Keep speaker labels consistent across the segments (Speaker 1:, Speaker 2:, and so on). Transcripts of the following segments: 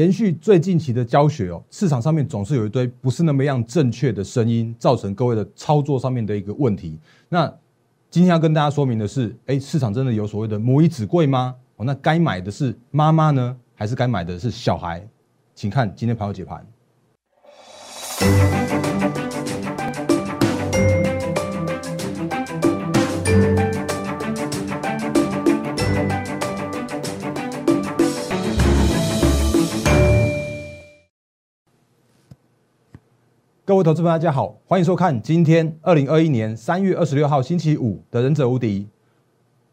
Speaker 1: 延续最近期的教学哦，市场上面总是有一堆不是那么样正确的声音，造成各位的操作上面的一个问题。那今天要跟大家说明的是，哎，市场真的有所谓的母以子贵吗？哦，那该买的是妈妈呢，还是该买的是小孩？请看今天盘后解盘。各位投资朋友，大家好，欢迎收看今天二零二一年三月二十六号星期五的《忍者无敌》，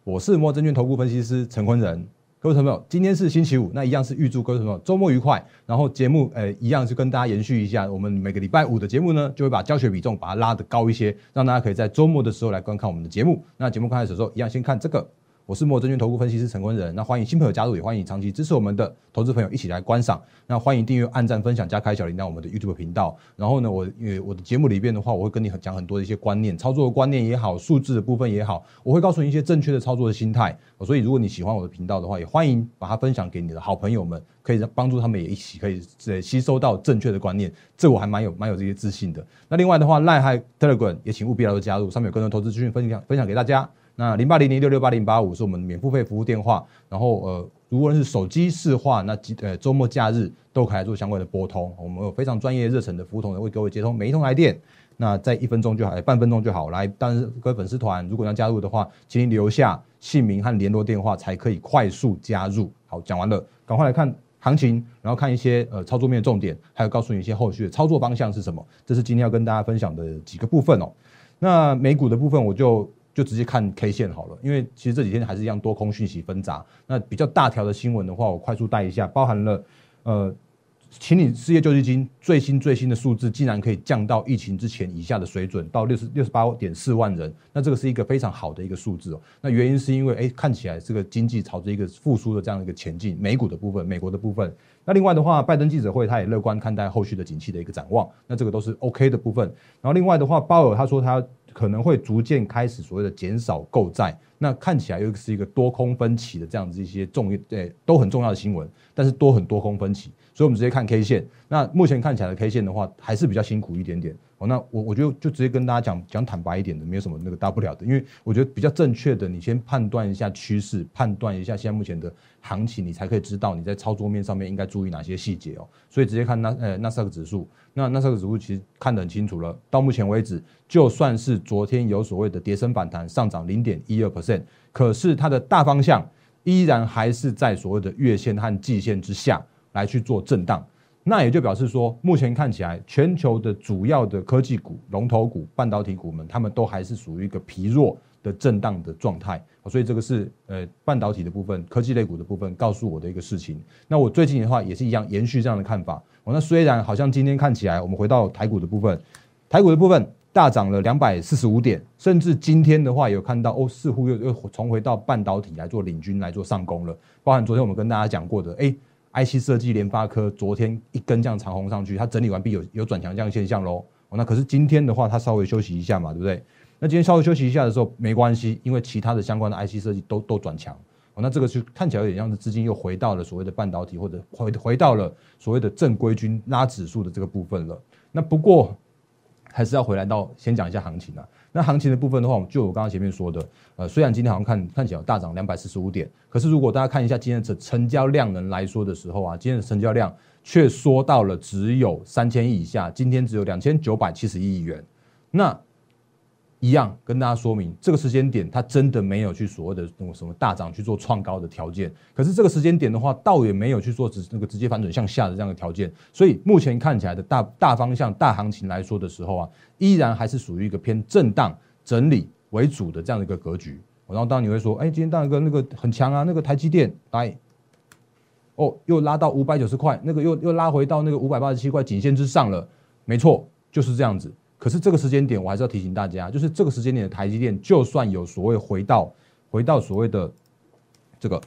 Speaker 1: 我是摩证券投顾分析师陈坤仁。各位朋友，今天是星期五，那一样是预祝各位朋友周末愉快。然后节目呃一样是跟大家延续一下，我们每个礼拜五的节目呢，就会把教学比重把它拉得高一些，让大家可以在周末的时候来观看我们的节目。那节目开始的时候，一样先看这个。我是摩证券投顾分析师陈坤仁，那欢迎新朋友加入，也欢迎长期支持我们的投资朋友一起来观赏。那欢迎订阅、按赞、分享、加开小铃铛我们的 YouTube 频道。然后呢，我因为我的节目里边的话，我会跟你讲很多的一些观念、操作的观念也好，数字的部分也好，我会告诉你一些正确的操作的心态。所以如果你喜欢我的频道的话，也欢迎把它分享给你的好朋友们，可以帮助他们也一起可以呃吸收到正确的观念。这我还蛮有蛮有这些自信的。那另外的话，赖海 Telegram 也请务必来加入，上面有更多投资资讯分享分享给大家。那零八零零六六八零八五是我们免付费服务电话，然后呃，如果是手机市话，那呃周末假日都可以做相关的拨通，我们有非常专业热忱的服务同仁为各位接通每一通来电，那在一分钟就好，半分钟就好。来，但是各位粉丝团如果要加入的话，请您留下姓名和联络电话才可以快速加入。好，讲完了，赶快来看行情，然后看一些呃操作面的重点，还有告诉你一些后续的操作方向是什么。这是今天要跟大家分享的几个部分哦。那美股的部分我就。就直接看 K 线好了，因为其实这几天还是一样多空讯息纷杂。那比较大条的新闻的话，我快速带一下，包含了呃，请你失业救济金最新最新的数字竟然可以降到疫情之前以下的水准，到六十六十八点四万人。那这个是一个非常好的一个数字哦。那原因是因为哎，看起来这个经济朝着一个复苏的这样一个前进，美股的部分，美国的部分。那另外的话，拜登记者会他也乐观看待后续的景气的一个展望。那这个都是 OK 的部分。然后另外的话，鲍尔他说他。可能会逐渐开始所谓的减少购债，那看起来又是一个多空分歧的这样子一些重要对都很重要的新闻，但是多很多空分歧，所以我们直接看 K 线。那目前看起来的 K 线的话，还是比较辛苦一点点。哦，那我我就就直接跟大家讲讲坦白一点的，没有什么那个大不了的，因为我觉得比较正确的，你先判断一下趋势，判断一下现在目前的行情，你才可以知道你在操作面上面应该注意哪些细节哦。所以直接看那呃那斯达克指数，那那斯达克指数其实看得很清楚了。到目前为止，就算是昨天有所谓的跌升反弹，上涨零点一二 percent，可是它的大方向依然还是在所谓的月线和季线之下来去做震荡。那也就表示说，目前看起来，全球的主要的科技股、龙头股、半导体股们，他们都还是属于一个疲弱的震荡的状态。所以这个是呃半导体的部分、科技类股的部分告诉我的一个事情。那我最近的话也是一样延续这样的看法。哦，那虽然好像今天看起来，我们回到台股的部分，台股的部分大涨了两百四十五点，甚至今天的话有看到哦，似乎又又重回到半导体来做领军来做上攻了。包含昨天我们跟大家讲过的，哎。IC 设计联发科昨天一根这样长红上去，它整理完毕有有转强这样现象喽。那可是今天的话，它稍微休息一下嘛，对不对？那今天稍微休息一下的时候没关系，因为其他的相关的 IC 设计都都转强。那这个是看起来有点像是资金又回到了所谓的半导体，或者回回到了所谓的正规军拉指数的这个部分了。那不过还是要回来到先讲一下行情啊。那行情的部分的话，我们就我刚刚前面说的，呃，虽然今天好像看看起来大涨两百四十五点，可是如果大家看一下今天的成交量能来说的时候啊，今天的成交量却缩到了只有三千亿以下，今天只有两千九百七十亿元，那。一样跟大家说明，这个时间点它真的没有去所谓的那种什么大涨去做创高的条件。可是这个时间点的话，倒也没有去做直那个直接反转向下的这样的条件。所以目前看起来的大大方向、大行情来说的时候啊，依然还是属于一个偏震荡整理为主的这样的一个格局。然后当然你会说，哎，今天当然个那个很强啊，那个台积电来，哦，又拉到五百九十块，那个又又拉回到那个五百八十七块颈线之上了。没错，就是这样子。可是这个时间点，我还是要提醒大家，就是这个时间点的台积电，就算有所谓回到回到所谓的这个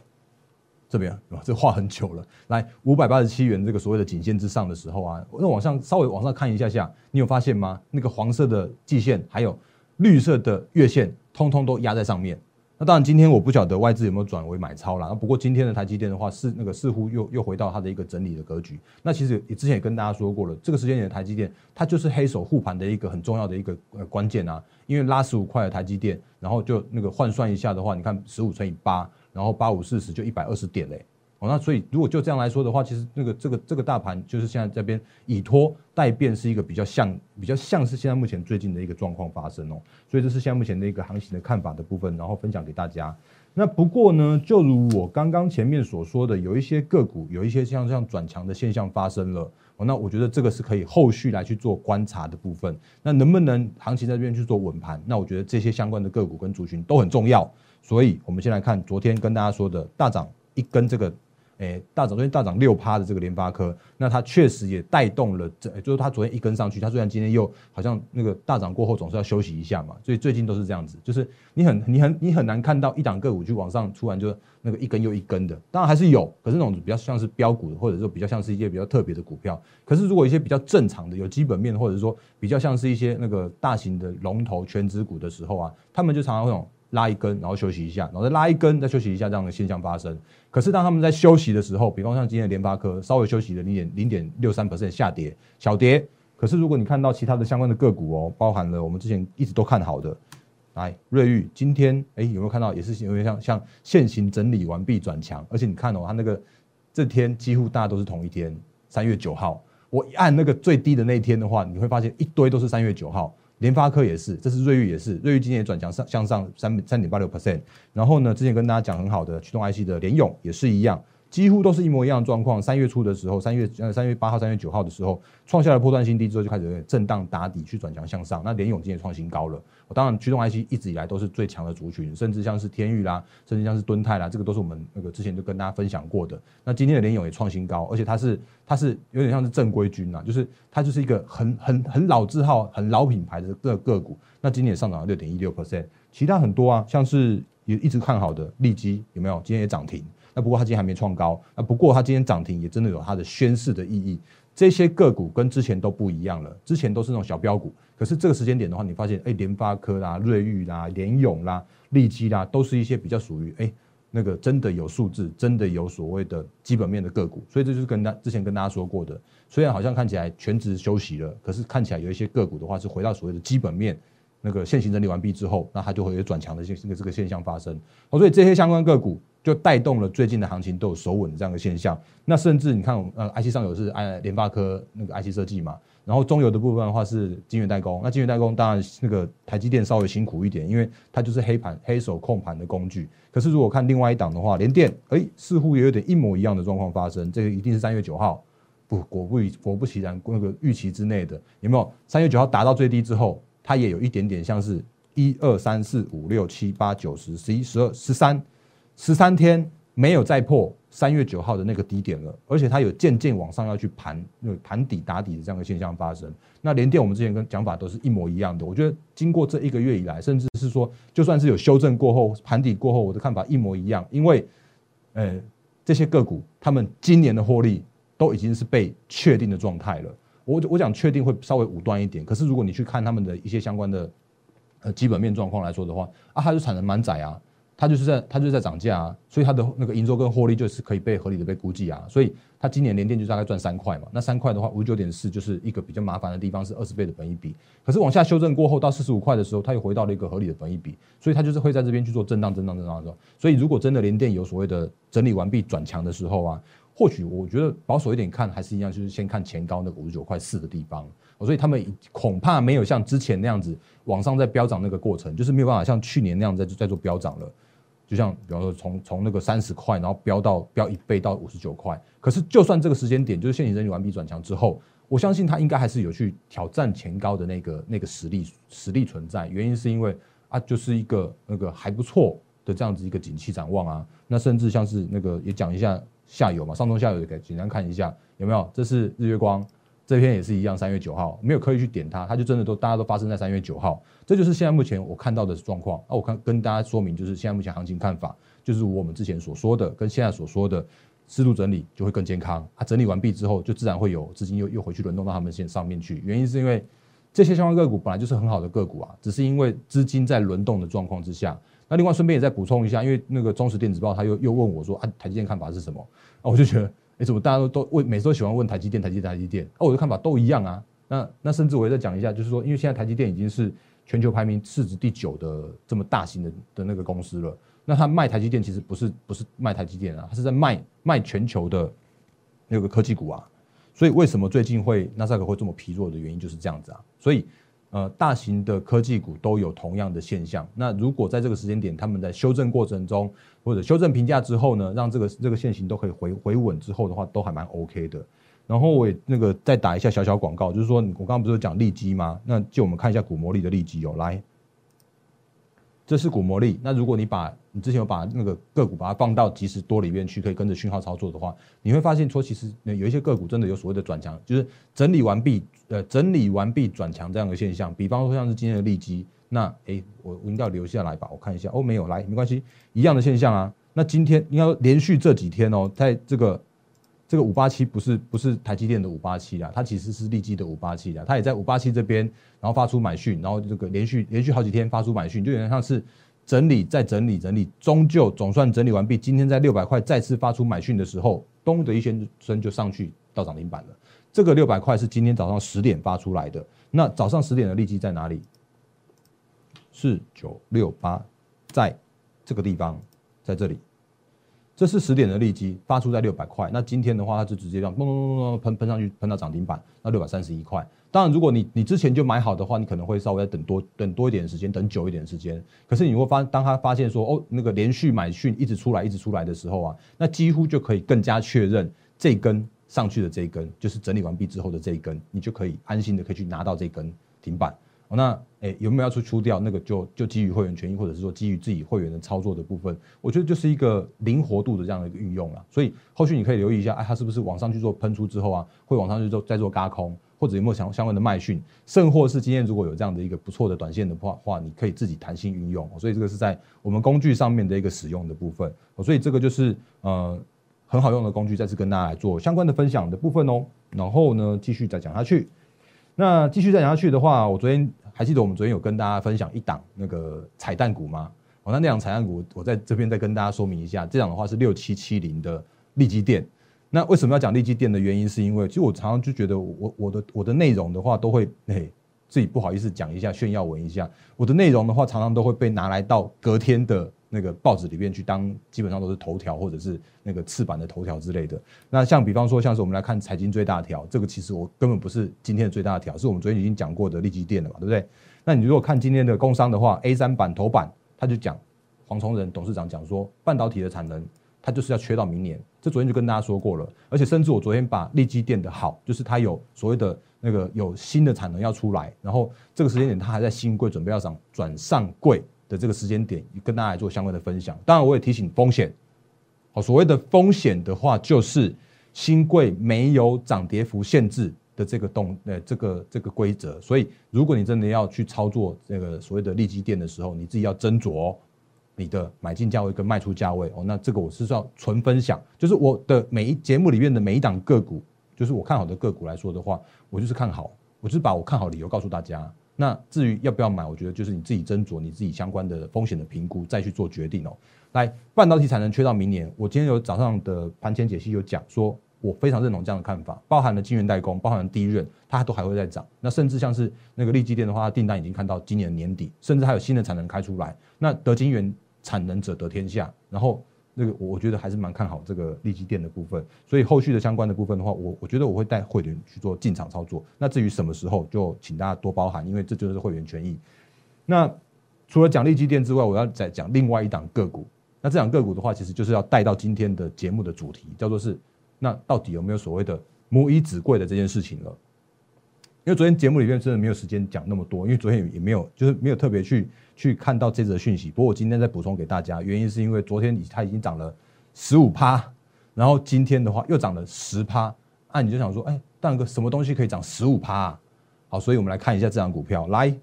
Speaker 1: 这边，这画很久了，来五百八十七元这个所谓的颈线之上的时候啊，那往上稍微往上看一下下，你有发现吗？那个黄色的季线还有绿色的月线，通通都压在上面。那当然，今天我不晓得外资有没有转为买超啦。不过今天的台积电的话，是那个似乎又又回到它的一个整理的格局。那其实也之前也跟大家说过了，这个时间点的台积电，它就是黑手护盘的一个很重要的一个呃关键啊。因为拉十五块的台积电，然后就那个换算一下的话，你看十五乘以八，然后八五四十就一百二十点嘞。哦，那所以如果就这样来说的话，其实那个这个这个大盘就是现在这边以拖代变是一个比较像比较像是现在目前最近的一个状况发生哦，所以这是现在目前的一个行情的看法的部分，然后分享给大家。那不过呢，就如我刚刚前面所说的，有一些个股有一些像这样转强的现象发生了哦，那我觉得这个是可以后续来去做观察的部分。那能不能行情在这边去做稳盘？那我觉得这些相关的个股跟族群都很重要。所以我们先来看昨天跟大家说的大涨一根这个。诶，大涨昨天大涨六趴的这个联发科，那它确实也带动了，这就是它昨天一根上去，它虽然今天又好像那个大涨过后总是要休息一下嘛，所以最近都是这样子，就是你很你很你很难看到一档个股就往上突然就那个一根又一根的，当然还是有，可是那种比较像是标股的，或者说比较像是一些比较特别的股票，可是如果一些比较正常的有基本面，或者是说比较像是一些那个大型的龙头全职股的时候啊，他们就常常会。拉一根，然后休息一下，然后再拉一根，再休息一下，这样的现象发生。可是当他们在休息的时候，比方像今天的联发科稍微休息了零点零点六三 percent 下跌，小跌。可是如果你看到其他的相关的个股哦，包含了我们之前一直都看好的，来瑞昱，今天哎有没有看到也是有点像像现行整理完毕转强，而且你看哦，它那个这天几乎大家都是同一天，三月九号，我一按那个最低的那一天的话，你会发现一堆都是三月九号。联发科也是，这是瑞昱也是，瑞昱今年转强上向上三三点八六 percent，然后呢，之前跟大家讲很好的驱动 IC 的联咏也是一样。几乎都是一模一样的状况。三月初的时候，三月呃三月八号、三月九号的时候，创下了破断新低之后，就开始震荡打底，去转强向上。那联永今天创新高了。我当然驱动 IC 一直以来都是最强的族群，甚至像是天域啦，甚至像是敦泰啦，这个都是我们那个之前就跟大家分享过的。那今天的联永也创新高，而且它是它是有点像是正规军呐，就是它就是一个很很很老字号、很老品牌的个个股。那今天也上涨了六点一六 percent，其他很多啊，像是也一直看好的利基有没有？今天也涨停。那不过它今天还没创高，那不过它今天涨停也真的有它的宣示的意义。这些个股跟之前都不一样了，之前都是那种小标股，可是这个时间点的话，你发现哎，联发科啦、瑞昱啦、联咏啦、利基啦，都是一些比较属于哎那个真的有数字、真的有所谓的基本面的个股。所以这就是跟大之前跟大家说过的，虽然好像看起来全职休息了，可是看起来有一些个股的话是回到所谓的基本面。那个现行整理完毕之后，那它就会有转强的现这个这个现象发生。所以这些相关个股就带动了最近的行情都有守稳这样的现象。那甚至你看，呃，IC 上游是哎联发科那个 IC 设计嘛，然后中游的部分的话是晶圆代工。那晶圆代工当然那个台积电稍微辛苦一点，因为它就是黑盘黑手控盘的工具。可是如果看另外一档的话，联电哎似乎也有点一模一样的状况发生。这个一定是三月九号，不果不果不其然，那个预期之内的有没有？三月九号达到最低之后。它也有一点点像是一二三四五六七八九十十一十二十三十三天没有再破三月九号的那个低点了，而且它有渐渐往上要去盘那个盘底打底的这样的现象发生。那连电我们之前跟讲法都是一模一样的。我觉得经过这一个月以来，甚至是说就算是有修正过后盘底过后，我的看法一模一样。因为呃这些个股他们今年的获利都已经是被确定的状态了。我我讲确定会稍微武断一点，可是如果你去看他们的一些相关的呃基本面状况来说的话，啊，它就产能满载啊，它就是在它就是在涨价啊，所以它的那个营收跟获利就是可以被合理的被估计啊，所以它今年连电就大概赚三块嘛，那三块的话五九点四就是一个比较麻烦的地方是二十倍的本益比，可是往下修正过后到四十五块的时候，它又回到了一个合理的本益比，所以它就是会在这边去做震荡震荡震荡的时候，所以如果真的连电有所谓的整理完毕转强的时候啊。或许我觉得保守一点看还是一样，就是先看前高那个五十九块四的地方，所以他们恐怕没有像之前那样子往上在飙涨那个过程，就是没有办法像去年那样在在做飙涨了。就像比方说从从那个三十块，然后飙到飙一倍到五十九块。可是就算这个时间点就是现行整理完毕转强之后，我相信它应该还是有去挑战前高的那个那个实力实力存在。原因是因为啊，就是一个那个还不错的这样子一个景气展望啊。那甚至像是那个也讲一下。下游嘛，上中下游也给简单看一下有没有？这是日月光这篇也是一样，三月九号没有刻意去点它，它就真的都大家都发生在三月九号。这就是现在目前我看到的状况。啊，我看跟大家说明，就是现在目前行情看法，就是我们之前所说的，跟现在所说的适度整理就会更健康。它整理完毕之后，就自然会有资金又又回去轮动到他们线上面去。原因是因为这些相关个股本来就是很好的个股啊，只是因为资金在轮动的状况之下。那另外顺便也再补充一下，因为那个中实电子报他又又问我说啊，台积电看法是什么？啊，我就觉得，哎，怎么大家都都问，每次都喜欢问台积电，台积电，台积电？哦，我的看法都一样啊。那那甚至我也再讲一下，就是说，因为现在台积电已经是全球排名市值第九的这么大型的的那个公司了。那他卖台积电其实不是不是卖台积电啊，他是在卖卖全球的那个科技股啊。所以为什么最近会纳斯达克会这么疲弱的原因就是这样子啊。所以呃，大型的科技股都有同样的现象。那如果在这个时间点，他们在修正过程中或者修正评价之后呢，让这个这个现形都可以回回稳之后的话，都还蛮 OK 的。然后我也那个再打一下小小广告，就是说我刚刚不是讲利基吗？那就我们看一下股魔力的利基有，来，这是股魔力。那如果你把你之前有把那个个股把它放到即时多里面去，可以跟着讯号操作的话，你会发现说其实有一些个股真的有所谓的转强，就是整理完毕，呃，整理完毕转强这样的现象。比方说像是今天的利基，那哎，我我应该留下来吧？我看一下，哦，没有，来，没关系，一样的现象啊。那今天应该连续这几天哦，在这个。这个五八七不是不是台积电的五八七啦，它其实是利基的五八七啦，它也在五八七这边，然后发出买讯，然后这个连续连续好几天发出买讯，就有点像是整理再整理整理，终究总算整理完毕。今天在六百块再次发出买讯的时候，咚的一声就上去到涨停板了。这个六百块是今天早上十点发出来的，那早上十点的利基在哪里？四九六八，在这个地方，在这里。这是十点的利基发出在六百块，那今天的话，它就直接这样咚咚咚咚喷喷上去，喷到涨停板，那六百三十一块。当然，如果你你之前就买好的话，你可能会稍微等多等多一点时间，等久一点时间。可是你会发，当他发现说哦，那个连续买讯一直出来，一直出来的时候啊，那几乎就可以更加确认这根上去的这一根就是整理完毕之后的这一根，你就可以安心的可以去拿到这根停板。那诶有没有要出出掉？那个就就基于会员权益，或者是说基于自己会员的操作的部分，我觉得就是一个灵活度的这样的一个运用了。所以后续你可以留意一下，哎，它是不是往上去做喷出之后啊，会往上去做再做嘎空，或者有没有相相关的卖讯，甚或是今天如果有这样的一个不错的短线的话话，你可以自己弹性运用。所以这个是在我们工具上面的一个使用的部分。所以这个就是呃很好用的工具，再次跟大家来做相关的分享的部分哦。然后呢，继续再讲下去。那继续再讲下去的话，我昨天。还记得我们昨天有跟大家分享一档那个彩蛋股吗？哦，那那档彩蛋股，我在这边再跟大家说明一下。这档的话是六七七零的利基电。那为什么要讲利基电的原因，是因为其实我常常就觉得我我的我的内容的话，都会嘿自己不好意思讲一下炫耀文一下。我的内容的话，常常都会被拿来到隔天的。那个报纸里面去当，基本上都是头条或者是那个次版的头条之类的。那像比方说，像是我们来看财经最大条，这个其实我根本不是今天的最大条，是我们昨天已经讲过的利基店了嘛，对不对？那你如果看今天的工商的话，A 三版头版，他就讲黄崇仁董事长讲说，半导体的产能，它就是要缺到明年。这昨天就跟大家说过了，而且甚至我昨天把利基店的好，就是它有所谓的那个有新的产能要出来，然后这个时间点它还在新贵准备要涨转上柜。的这个时间点，跟大家来做相关的分享。当然，我也提醒风险。好，所谓的风险的话，就是新贵没有涨跌幅限制的这个动呃这个这个规则。所以，如果你真的要去操作这个所谓的利基店的时候，你自己要斟酌你的买进价位跟卖出价位哦。那这个我是要纯分享，就是我的每一节目里面的每一档个股，就是我看好的个股来说的话，我就是看好，我就是把我看好理由告诉大家。那至于要不要买，我觉得就是你自己斟酌你自己相关的风险的评估，再去做决定哦。来，半导体产能缺到明年，我今天有早上的盘前解析有讲说，我非常认同这样的看法，包含了晶圆代工，包含了第一润，它都还会再涨。那甚至像是那个利基电的话，订单已经看到今年年底，甚至还有新的产能开出来。那得晶圆产能者得天下，然后。这个我觉得还是蛮看好这个利基店的部分，所以后续的相关的部分的话，我我觉得我会带会员去做进场操作。那至于什么时候，就请大家多包涵，因为这就是会员权益。那除了讲利基店之外，我要再讲另外一档个股。那这档个股的话，其实就是要带到今天的节目的主题，叫做是那到底有没有所谓的母以子贵的这件事情了？因为昨天节目里面真的没有时间讲那么多，因为昨天也没有就是没有特别去。去看到这则讯息，不过我今天再补充给大家，原因是因为昨天它已经涨了十五趴，然后今天的话又涨了十趴，那你就想说，哎，蛋哥什么东西可以涨十五趴？好，所以我们来看一下这张股票。来，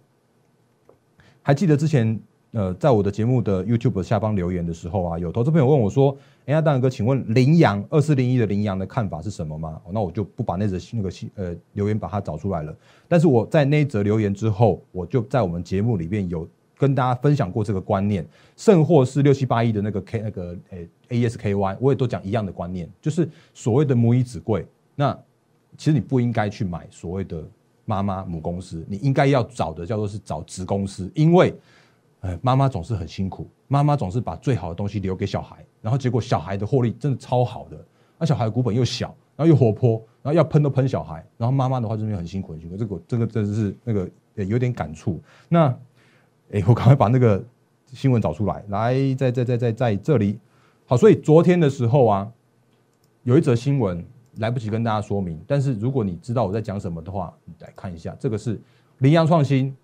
Speaker 1: 还记得之前呃，在我的节目的 YouTube 下方留言的时候啊，有投资朋友问我说，哎呀，大哥，请问羚羊二四零一的羚羊的看法是什么吗？那我就不把那则那个呃留言把它找出来了，但是我在那一则留言之后，我就在我们节目里面有。跟大家分享过这个观念，甚或是六七八一的那个 K 那个呃 ASKY，我也都讲一样的观念，就是所谓的母以子贵。那其实你不应该去买所谓的妈妈母公司，你应该要找的叫做是找子公司，因为妈妈总是很辛苦，妈妈总是把最好的东西留给小孩，然后结果小孩的获利真的超好的，那小孩的股本又小，然后又活泼，然后要喷都喷小孩，然后妈妈的话这边很辛苦很辛苦，这个这个真是那个有点感触。那哎，我赶快把那个新闻找出来，来在在在在在这里。好，所以昨天的时候啊，有一则新闻来不及跟大家说明，但是如果你知道我在讲什么的话，你来看一下，这个是羚羊创新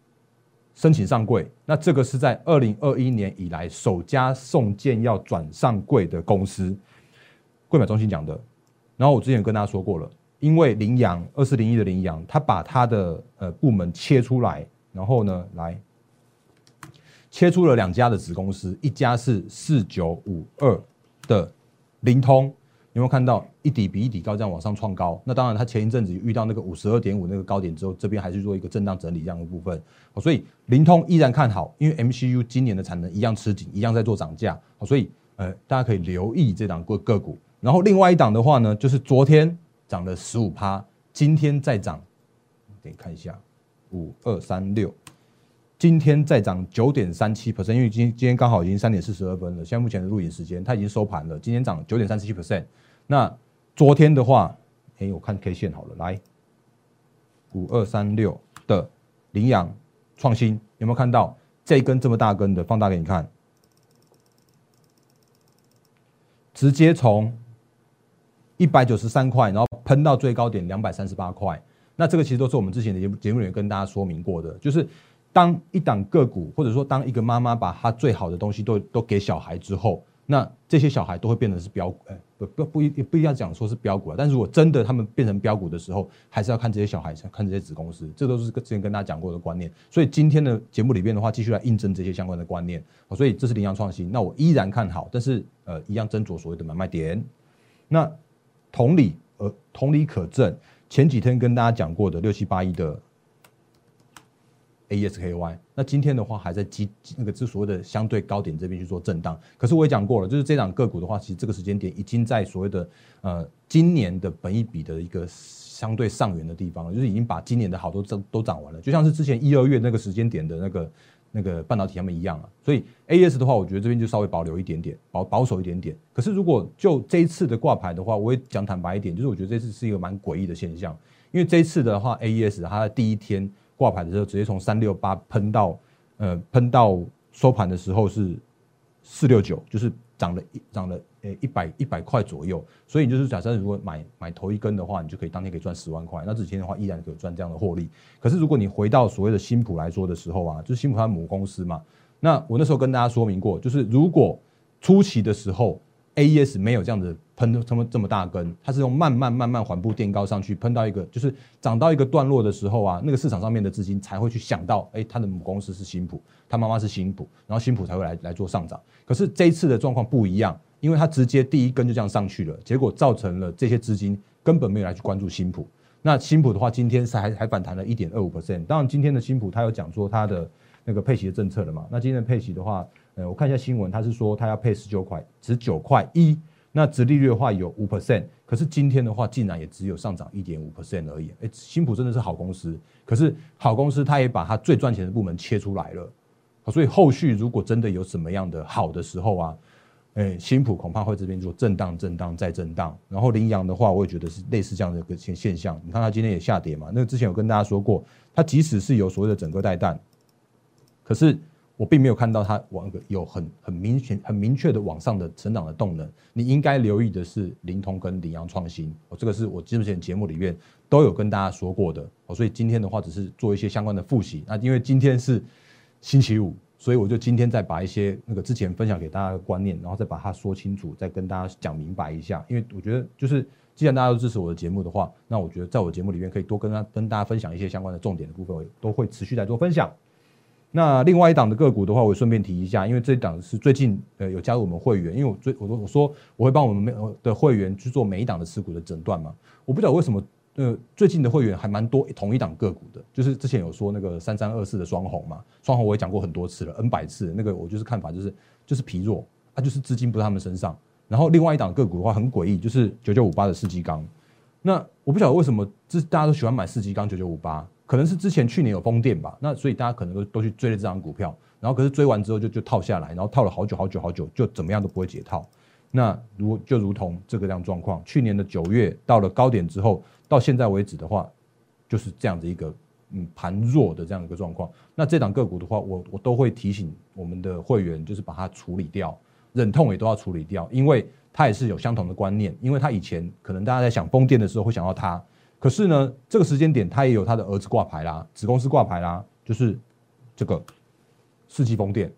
Speaker 1: 申请上柜，那这个是在二零二一年以来首家送件要转上柜的公司，柜买中心讲的。然后我之前跟大家说过了，因为羚羊二四零一的羚羊，他把他的呃部门切出来，然后呢来。切出了两家的子公司，一家是四九五二的灵通，有没有看到一底比一底高，这样往上创高？那当然，它前一阵子遇到那个五十二点五那个高点之后，这边还是做一个震荡整理这样的部分。所以灵通依然看好，因为 MCU 今年的产能一样吃紧，一样在做涨价。好所以呃，大家可以留意这档个个股。然后另外一档的话呢，就是昨天涨了十五趴，今天再涨，给看一下五二三六。今天再涨九点三七 percent，因为今今天刚好已经三点四十二分了，现在目前的录影时间它已经收盘了。今天涨九点三七 percent，那昨天的话，哎，我看 K 线好了，来五二三六的羚羊创新有没有看到这一根这么大根的？放大给你看，直接从一百九十三块，然后喷到最高点两百三十八块。那这个其实都是我们之前的节目节目里面跟大家说明过的，就是。当一档个股，或者说当一个妈妈把她最好的东西都都给小孩之后，那这些小孩都会变成是标，哎，不不一不一定要讲说是标股啊。但是如果真的他们变成标股的时候，还是要看这些小孩，看这些子公司，这都是之前跟大家讲过的观念。所以今天的节目里边的话，继续来印证这些相关的观念。所以这是羚羊创新，那我依然看好，但是呃，一样斟酌所谓的买卖点。那同理，呃，同理可证，前几天跟大家讲过的六七八一的。ASKY，那今天的话还在基那个之所谓的相对高点这边去做震荡，可是我也讲过了，就是这档个股的话，其实这个时间点已经在所谓的呃今年的本一比的一个相对上缘的地方，就是已经把今年的好多都都涨完了，就像是之前一二月那个时间点的那个那个半导体他们一样啊。所以 AS 的话，我觉得这边就稍微保留一点点，保保守一点点。可是如果就这一次的挂牌的话，我也讲坦白一点，就是我觉得这次是一个蛮诡异的现象，因为这一次的话，A S 它的第一天。挂牌的时候，直接从三六八喷到，呃，喷到收盘的时候是四六九，就是涨了一涨了呃一百一百块左右。所以就是假设如果买买头一根的话，你就可以当天可以赚十万块。那之前的话依然可以赚这样的获利。可是如果你回到所谓的新普来说的时候啊，就是新普它母公司嘛。那我那时候跟大家说明过，就是如果初期的时候。A E S 没有这样子喷这么这么大根，它是用慢慢慢慢缓步垫高上去，喷到一个就是涨到一个段落的时候啊，那个市场上面的资金才会去想到，哎，它的母公司是新普，它妈妈是新普，然后新普才会来来做上涨。可是这一次的状况不一样，因为它直接第一根就这样上去了，结果造成了这些资金根本没有来去关注新普。那新普的话，今天是还还反弹了一点二五 percent。当然，今天的新普它有讲说它的那个配息的政策了嘛？那今天的配息的话。呃，我看一下新闻，他是说他要配十九块，十九块一，那殖利率的话有五 percent，可是今天的话竟然也只有上涨一点五 percent 而已。哎，新普真的是好公司，可是好公司他也把它最赚钱的部门切出来了，所以后续如果真的有什么样的好的时候啊，哎，新普恐怕会这边做震荡、震荡再震荡。然后羚羊的话，我也觉得是类似这样的一个现现象。你看它今天也下跌嘛，那之前有跟大家说过，它即使是有所谓的整个带弹，可是。我并没有看到它往个有很很明显、很明确的往上的成长的动能。你应该留意的是灵通跟羚羊创新，哦，这个是我之前节目里面都有跟大家说过的。哦，所以今天的话只是做一些相关的复习。那因为今天是星期五，所以我就今天再把一些那个之前分享给大家的观念，然后再把它说清楚，再跟大家讲明白一下。因为我觉得就是，既然大家都支持我的节目的话，那我觉得在我节目里面可以多跟他跟大家分享一些相关的重点的部分，我都会持续来做分享。那另外一档的个股的话，我顺便提一下，因为这一档是最近呃有加入我们会员，因为我最我我说我说我会帮我们每的会员去做每一档的持股的诊断嘛。我不知道为什么呃，最近的会员还蛮多同一档个股的，就是之前有说那个三三二四的双红嘛，双红我也讲过很多次了，N 百次，那个我就是看法就是就是疲弱，啊，就是资金不在他们身上。然后另外一档个股的话很诡异，就是九九五八的世纪钢，那我不晓得为什么这大家都喜欢买世纪钢九九五八，可能是之前去年有风电吧，那所以大家可能都都去追了这张股票，然后可是追完之后就就套下来，然后套了好久好久好久，就怎么样都不会解套。那如就如同这个样状况，去年的九月到了高点之后，到现在为止的话，就是这样的一个嗯盘弱的这样一个状况。那这档个股的话，我我都会提醒我们的会员，就是把它处理掉，忍痛也都要处理掉，因为它也是有相同的观念。因为它以前可能大家在想风电的时候会想到它，可是呢，这个时间点它也有它的儿子挂牌啦，子公司挂牌啦，就是这个世纪风电。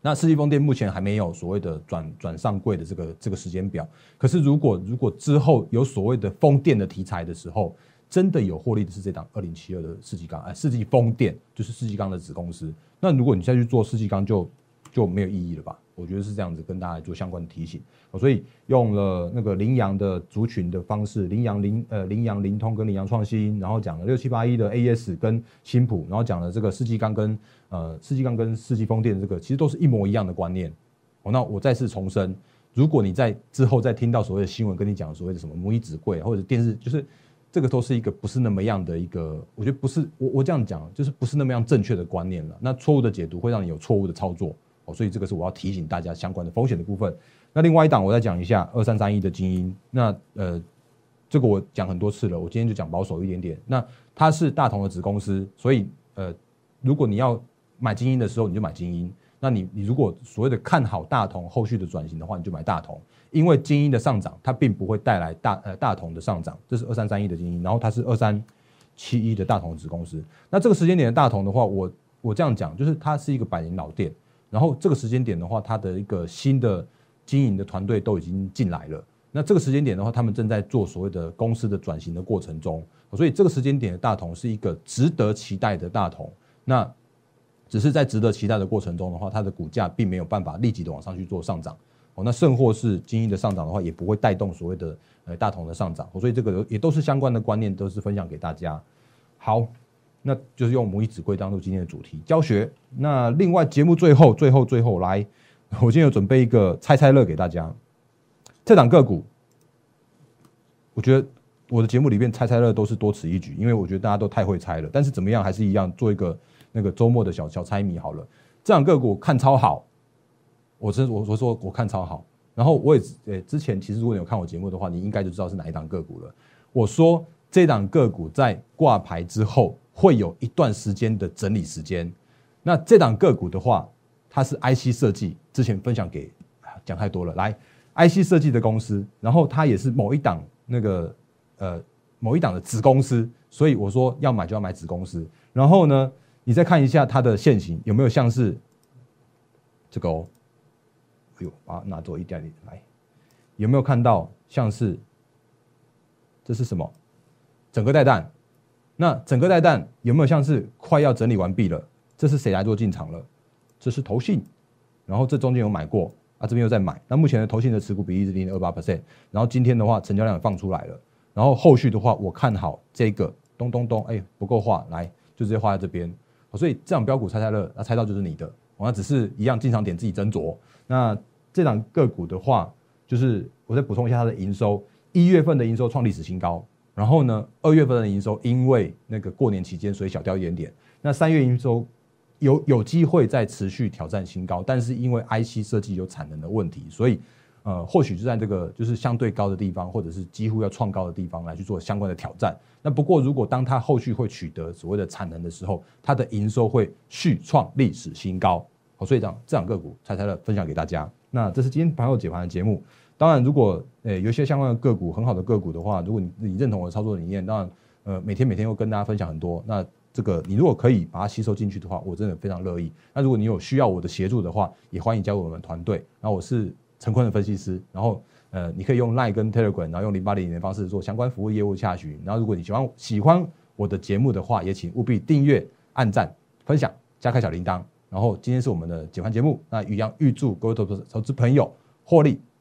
Speaker 1: 那世纪风电目前还没有所谓的转转上柜的这个这个时间表，可是如果如果之后有所谓的风电的题材的时候，真的有获利的是这档二零七二的世纪钢，哎，世纪风电就是世纪钢的子公司。那如果你再去做世纪钢，就就没有意义了吧？我觉得是这样子，跟大家做相关的提醒。所以用了那个羚羊的族群的方式，羚羊羚呃羚羊灵通跟羚羊创新，然后讲了六七八一的 AS 跟新普，然后讲了这个世纪钢跟呃世纪钢跟世纪风电这个，其实都是一模一样的观念。哦，那我再次重申，如果你在之后再听到所谓的新闻跟你讲所谓的什么母以子贵或者电视，就是这个都是一个不是那么样的一个，我觉得不是我我这样讲，就是不是那么样正确的观念了。那错误的解读会让你有错误的操作。所以这个是我要提醒大家相关的风险的部分。那另外一档我再讲一下二三三一的精英。那呃，这个我讲很多次了，我今天就讲保守一点点。那它是大同的子公司，所以呃，如果你要买精英的时候，你就买精英。那你你如果所谓的看好大同后续的转型的话，你就买大同，因为精英的上涨它并不会带来大呃大同的上涨。这是二三三一的精英，然后它是二三七一的大同子公司。那这个时间点的大同的话，我我这样讲，就是它是一个百年老店。然后这个时间点的话，它的一个新的经营的团队都已经进来了。那这个时间点的话，他们正在做所谓的公司的转型的过程中，所以这个时间点的大同是一个值得期待的大同。那只是在值得期待的过程中的话，它的股价并没有办法立即的往上去做上涨。哦，那甚或是经营的上涨的话，也不会带动所谓的呃大同的上涨。所以这个也都是相关的观念，都是分享给大家。好。那就是用母以子贵当做今天的主题教学。那另外节目最后最后最后来，我今天有准备一个猜猜乐给大家。这档个股，我觉得我的节目里面猜猜乐都是多此一举，因为我觉得大家都太会猜了。但是怎么样还是一样做一个那个周末的小小猜谜好了。这档个股看超好，我真我我说我看超好。然后我也呃之前其实如果你有看我节目的话，你应该就知道是哪一档个股了。我说这档个股在挂牌之后。会有一段时间的整理时间。那这档个股的话，它是 IC 设计，之前分享给讲太多了。来，IC 设计的公司，然后它也是某一档那个呃某一档的子公司，所以我说要买就要买子公司。然后呢，你再看一下它的线型有没有像是这个哦，哎呦，把它拿走一点点来，有没有看到像是这是什么？整个带弹。那整个带弹有没有像是快要整理完毕了？这是谁来做进场了？这是投信，然后这中间有买过啊，这边又在买。那目前的投信的持股比例是零点二八 percent。然后今天的话，成交量也放出来了。然后后续的话，我看好这个咚咚咚，哎，不够画，来就直接画在这边。所以这档标股猜猜乐，那猜到就是你的。那只是一样进场点自己斟酌。那这档个股的话，就是我再补充一下它的营收，一月份的营收创历史新高。然后呢，二月份的营收因为那个过年期间，所以小掉一点点。那三月营收有有机会再持续挑战新高，但是因为 IC 设计有产能的问题，所以呃，或许就在这个就是相对高的地方，或者是几乎要创高的地方来去做相关的挑战。那不过如果当它后续会取得所谓的产能的时候，它的营收会续创历史新高。好，所以这样这两个股猜猜的分享给大家。那这是今天盘后解盘的节目。当然，如果诶有一些相关的个股很好的个股的话，如果你你认同我的操作理念，当然呃每天每天会跟大家分享很多。那这个你如果可以把它吸收进去的话，我真的非常乐意。那如果你有需要我的协助的话，也欢迎加入我们团队。然后我是陈坤的分析师，然后呃你可以用 Line 跟 Telegram，然后用零八零零的方式做相关服务业务洽询。然后如果你喜欢喜欢我的节目的话，也请务必订阅、按赞、分享、加开小铃铛。然后今天是我们的解盘节目，那预阳预祝各位投资投资朋友获利。